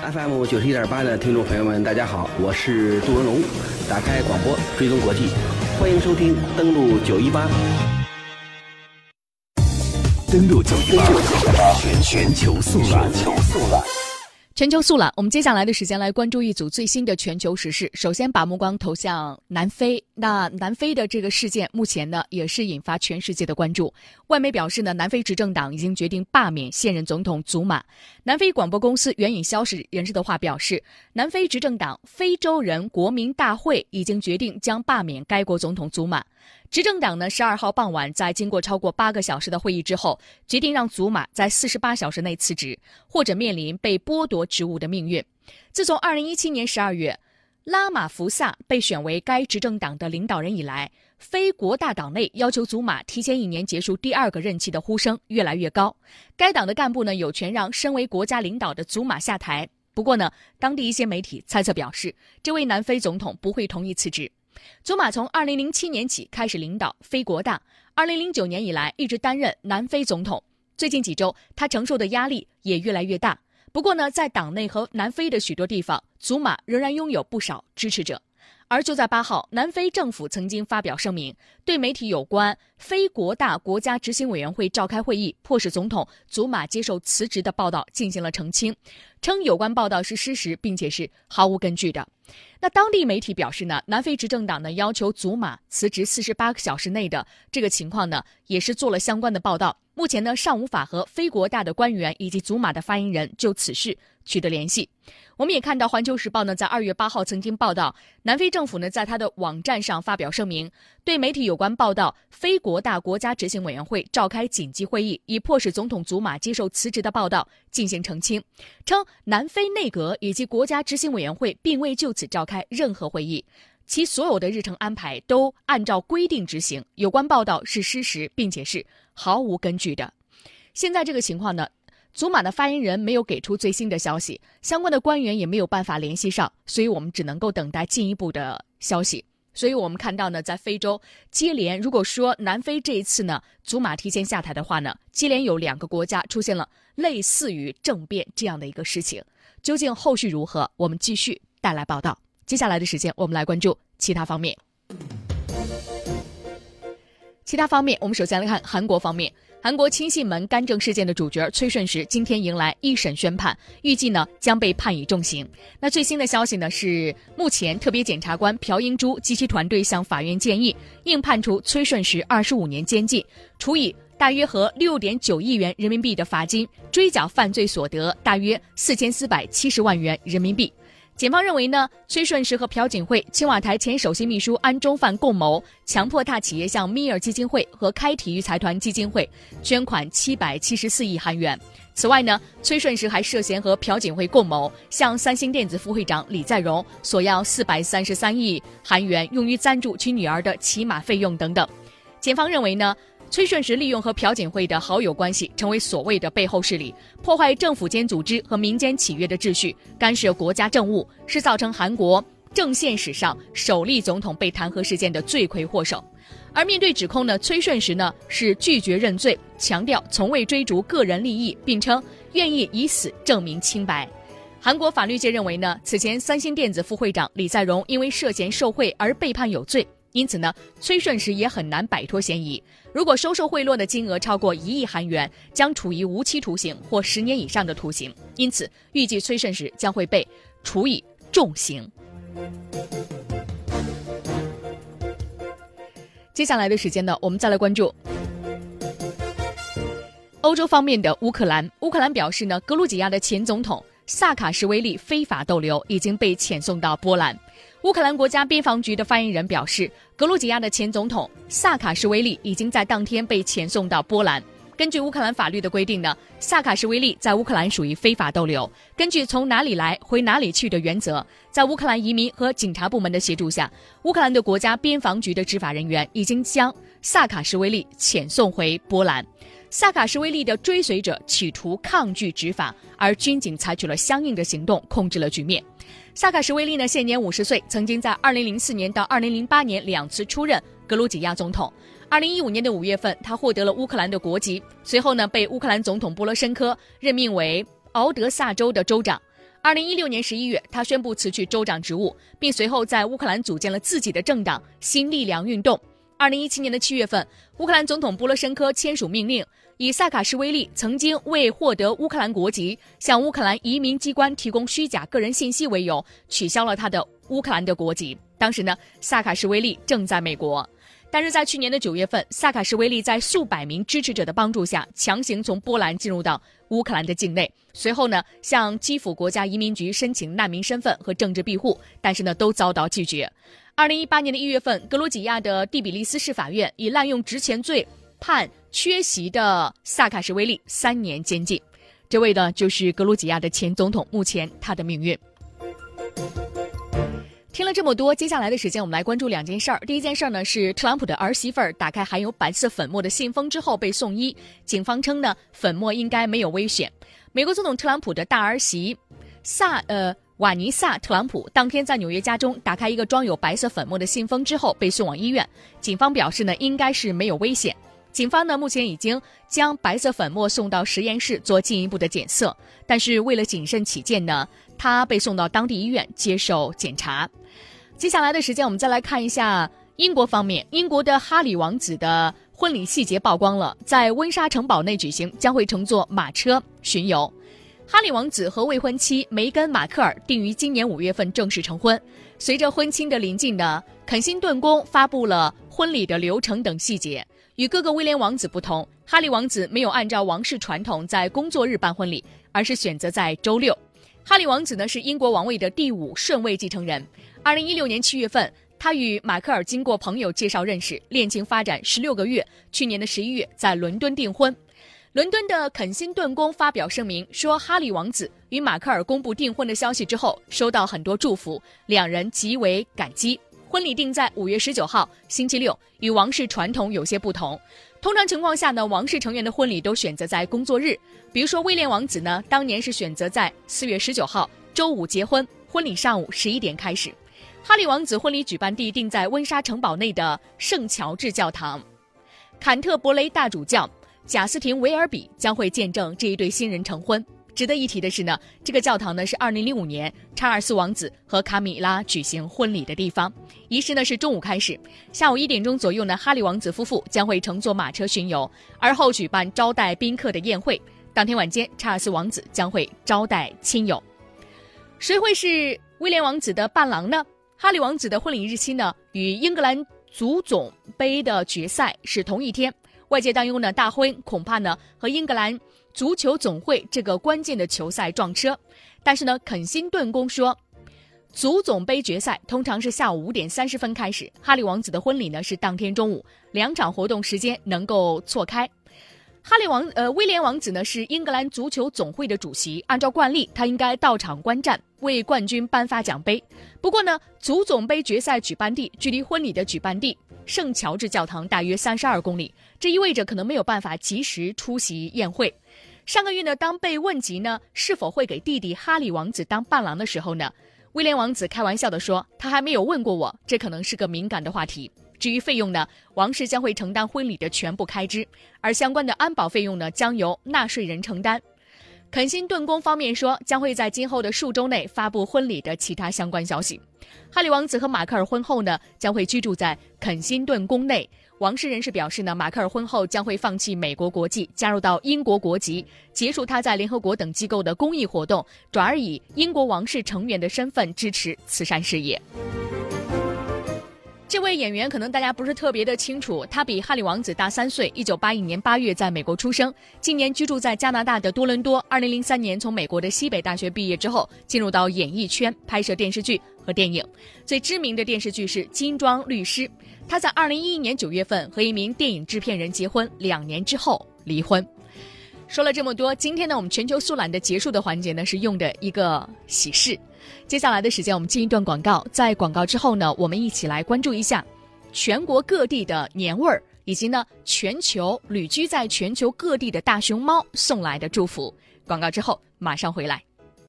FM 九十一点八的听众朋友们，大家好，我是杜文龙。打开广播，追踪国际，欢迎收听登录九一八。登录九一八，全全球速览。全球速览，我们接下来的时间来关注一组最新的全球时事。首先，把目光投向南非。那南非的这个事件，目前呢也是引发全世界的关注。外媒表示呢，南非执政党已经决定罢免现任总统祖马。南非广播公司援引消息人士的话表示，南非执政党非洲人国民大会已经决定将罢免该国总统祖马。执政党呢，十二号傍晚在经过超过八个小时的会议之后，决定让祖马在四十八小时内辞职，或者面临被剥夺职务的命运。自从二零一七年十二月，拉马福萨被选为该执政党的领导人以来，非国大党内要求祖马提前一年结束第二个任期的呼声越来越高。该党的干部呢，有权让身为国家领导的祖马下台。不过呢，当地一些媒体猜测表示，这位南非总统不会同意辞职。祖马从2007年起开始领导非国大，2009年以来一直担任南非总统。最近几周，他承受的压力也越来越大。不过呢，在党内和南非的许多地方，祖马仍然拥有不少支持者。而就在八号，南非政府曾经发表声明，对媒体有关非国大国家执行委员会召开会议，迫使总统祖马接受辞职的报道进行了澄清，称有关报道是失实，并且是毫无根据的。那当地媒体表示呢，南非执政党呢要求祖马辞职四十八个小时内的这个情况呢，也是做了相关的报道。目前呢，尚无法和非国大的官员以及祖马的发言人就此事取得联系。我们也看到，《环球时报》呢在二月八号曾经报道，南非政府呢在他的网站上发表声明，对媒体有关报道非国大国家执行委员会召开紧急会议，以迫使总统祖马接受辞职的报道进行澄清，称南非内阁以及国家执行委员会并未就此召开任何会议，其所有的日程安排都按照规定执行，有关报道是失实，并且是毫无根据的。现在这个情况呢？祖马的发言人没有给出最新的消息，相关的官员也没有办法联系上，所以我们只能够等待进一步的消息。所以我们看到呢，在非洲接连，如果说南非这一次呢，祖马提前下台的话呢，接连有两个国家出现了类似于政变这样的一个事情，究竟后续如何？我们继续带来报道。接下来的时间，我们来关注其他方面。其他方面，我们首先来看韩国方面。韩国亲信门干政事件的主角崔顺实今天迎来一审宣判，预计呢将被判以重刑。那最新的消息呢是，目前特别检察官朴英珠及其团队向法院建议，应判处崔顺实二十五年监禁，处以大约合六点九亿元人民币的罚金，追缴犯罪所得大约四千四百七十万元人民币。检方认为呢，崔顺实和朴槿惠、青瓦台前首席秘书安中范共谋，强迫大企业向米尔基金会和开体育财团基金会捐款七百七十四亿韩元。此外呢，崔顺实还涉嫌和朴槿惠共谋，向三星电子副会长李在镕索要四百三十三亿韩元，用于赞助其女儿的骑马费用等等。检方认为呢。崔顺实利用和朴槿惠的好友关系，成为所谓的背后势力，破坏政府间组织和民间企业的秩序，干涉国家政务，是造成韩国政宪史上首例总统被弹劾事件的罪魁祸首。而面对指控呢，崔顺实呢是拒绝认罪，强调从未追逐个人利益，并称愿意以死证明清白。韩国法律界认为呢，此前三星电子副会长李在镕因为涉嫌受贿而被判有罪。因此呢，崔顺实也很难摆脱嫌疑。如果收受贿赂的金额超过一亿韩元，将处以无期徒刑或十年以上的徒刑。因此，预计崔顺实将会被处以重刑。接下来的时间呢，我们再来关注欧洲方面的乌克兰。乌克兰表示呢，格鲁吉亚的前总统萨卡什维利非法逗留，已经被遣送到波兰。乌克兰国家边防局的发言人表示，格鲁吉亚的前总统萨卡什维利已经在当天被遣送到波兰。根据乌克兰法律的规定呢，萨卡什维利在乌克兰属于非法逗留。根据从哪里来回哪里去的原则，在乌克兰移民和警察部门的协助下，乌克兰的国家边防局的执法人员已经将萨卡什维利遣送回波兰。萨卡什维利的追随者企图抗拒执法，而军警采取了相应的行动，控制了局面。萨卡什维利呢，现年五十岁，曾经在二零零四年到二零零八年两次出任格鲁吉亚总统。二零一五年的五月份，他获得了乌克兰的国籍，随后呢被乌克兰总统波罗申科任命为敖德萨州的州长。二零一六年十一月，他宣布辞去州长职务，并随后在乌克兰组建了自己的政党新力量运动。二零一七年的七月份，乌克兰总统波罗申科签署命令，以萨卡什维利曾经为获得乌克兰国籍向乌克兰移民机关提供虚假个人信息为由，取消了他的乌克兰的国籍。当时呢，萨卡什维利正在美国。但是在去年的九月份，萨卡什维利在数百名支持者的帮助下，强行从波兰进入到乌克兰的境内。随后呢，向基辅国家移民局申请难民身份和政治庇护，但是呢，都遭到拒绝。二零一八年的一月份，格鲁吉亚的第比利斯市法院以滥用职权罪判缺席的萨卡什维利三年监禁。这位呢，就是格鲁吉亚的前总统，目前他的命运。听了这么多，接下来的时间我们来关注两件事儿。第一件事儿呢是特朗普的儿媳妇儿打开含有白色粉末的信封之后被送医，警方称呢粉末应该没有危险。美国总统特朗普的大儿媳萨呃瓦尼萨特朗普当天在纽约家中打开一个装有白色粉末的信封之后被送往医院，警方表示呢应该是没有危险。警方呢目前已经将白色粉末送到实验室做进一步的检测，但是为了谨慎起见呢，他被送到当地医院接受检查。接下来的时间，我们再来看一下英国方面。英国的哈里王子的婚礼细节曝光了，在温莎城堡内举行，将会乘坐马车巡游。哈里王子和未婚妻梅根·马克尔定于今年五月份正式成婚。随着婚庆的临近呢，肯辛顿宫发布了婚礼的流程等细节。与哥哥威廉王子不同，哈里王子没有按照王室传统在工作日办婚礼，而是选择在周六。哈里王子呢是英国王位的第五顺位继承人。二零一六年七月份，他与马克尔经过朋友介绍认识，恋情发展十六个月。去年的十一月，在伦敦订婚。伦敦的肯辛顿宫发表声明说，哈里王子与马克尔公布订婚的消息之后，收到很多祝福，两人极为感激。婚礼定在五月十九号，星期六，与王室传统有些不同。通常情况下呢，王室成员的婚礼都选择在工作日，比如说威廉王子呢，当年是选择在四月十九号周五结婚，婚礼上午十一点开始。哈利王子婚礼举办地定在温莎城堡内的圣乔治教堂，坎特伯雷大主教贾斯廷维尔比将会见证这一对新人成婚。值得一提的是呢，这个教堂呢是2005年查尔斯王子和卡米拉举行婚礼的地方。仪式呢是中午开始，下午一点钟左右呢，哈利王子夫妇将会乘坐马车巡游，而后举办招待宾客的宴会。当天晚间，查尔斯王子将会招待亲友。谁会是威廉王子的伴郎呢？哈利王子的婚礼日期呢，与英格兰足总杯的决赛是同一天。外界担忧呢，大婚恐怕呢和英格兰足球总会这个关键的球赛撞车。但是呢，肯辛顿宫说，足总杯决赛通常是下午五点三十分开始，哈利王子的婚礼呢是当天中午，两场活动时间能够错开。哈利王呃威廉王子呢是英格兰足球总会的主席，按照惯例他应该到场观战，为冠军颁发奖杯。不过呢，足总杯决赛举办地距离婚礼的举办地圣乔治教堂大约三十二公里，这意味着可能没有办法及时出席宴会。上个月呢，当被问及呢是否会给弟弟哈利王子当伴郎的时候呢，威廉王子开玩笑地说，他还没有问过我，这可能是个敏感的话题。至于费用呢，王室将会承担婚礼的全部开支，而相关的安保费用呢，将由纳税人承担。肯辛顿宫方面说，将会在今后的数周内发布婚礼的其他相关消息。哈利王子和马克尔婚后呢，将会居住在肯辛顿宫内。王室人士表示呢，马克尔婚后将会放弃美国国籍，加入到英国国籍，结束他在联合国等机构的公益活动，转而以英国王室成员的身份支持慈善事业。这位演员可能大家不是特别的清楚，他比哈利王子大三岁。一九八一年八月在美国出生，今年居住在加拿大的多伦多。二零零三年从美国的西北大学毕业之后，进入到演艺圈拍摄电视剧和电影。最知名的电视剧是《金装律师》。他在二零一一年九月份和一名电影制片人结婚，两年之后离婚。说了这么多，今天呢，我们全球速览的结束的环节呢，是用的一个喜事。接下来的时间，我们进一段广告。在广告之后呢，我们一起来关注一下全国各地的年味儿，以及呢，全球旅居在全球各地的大熊猫送来的祝福。广告之后马上回来。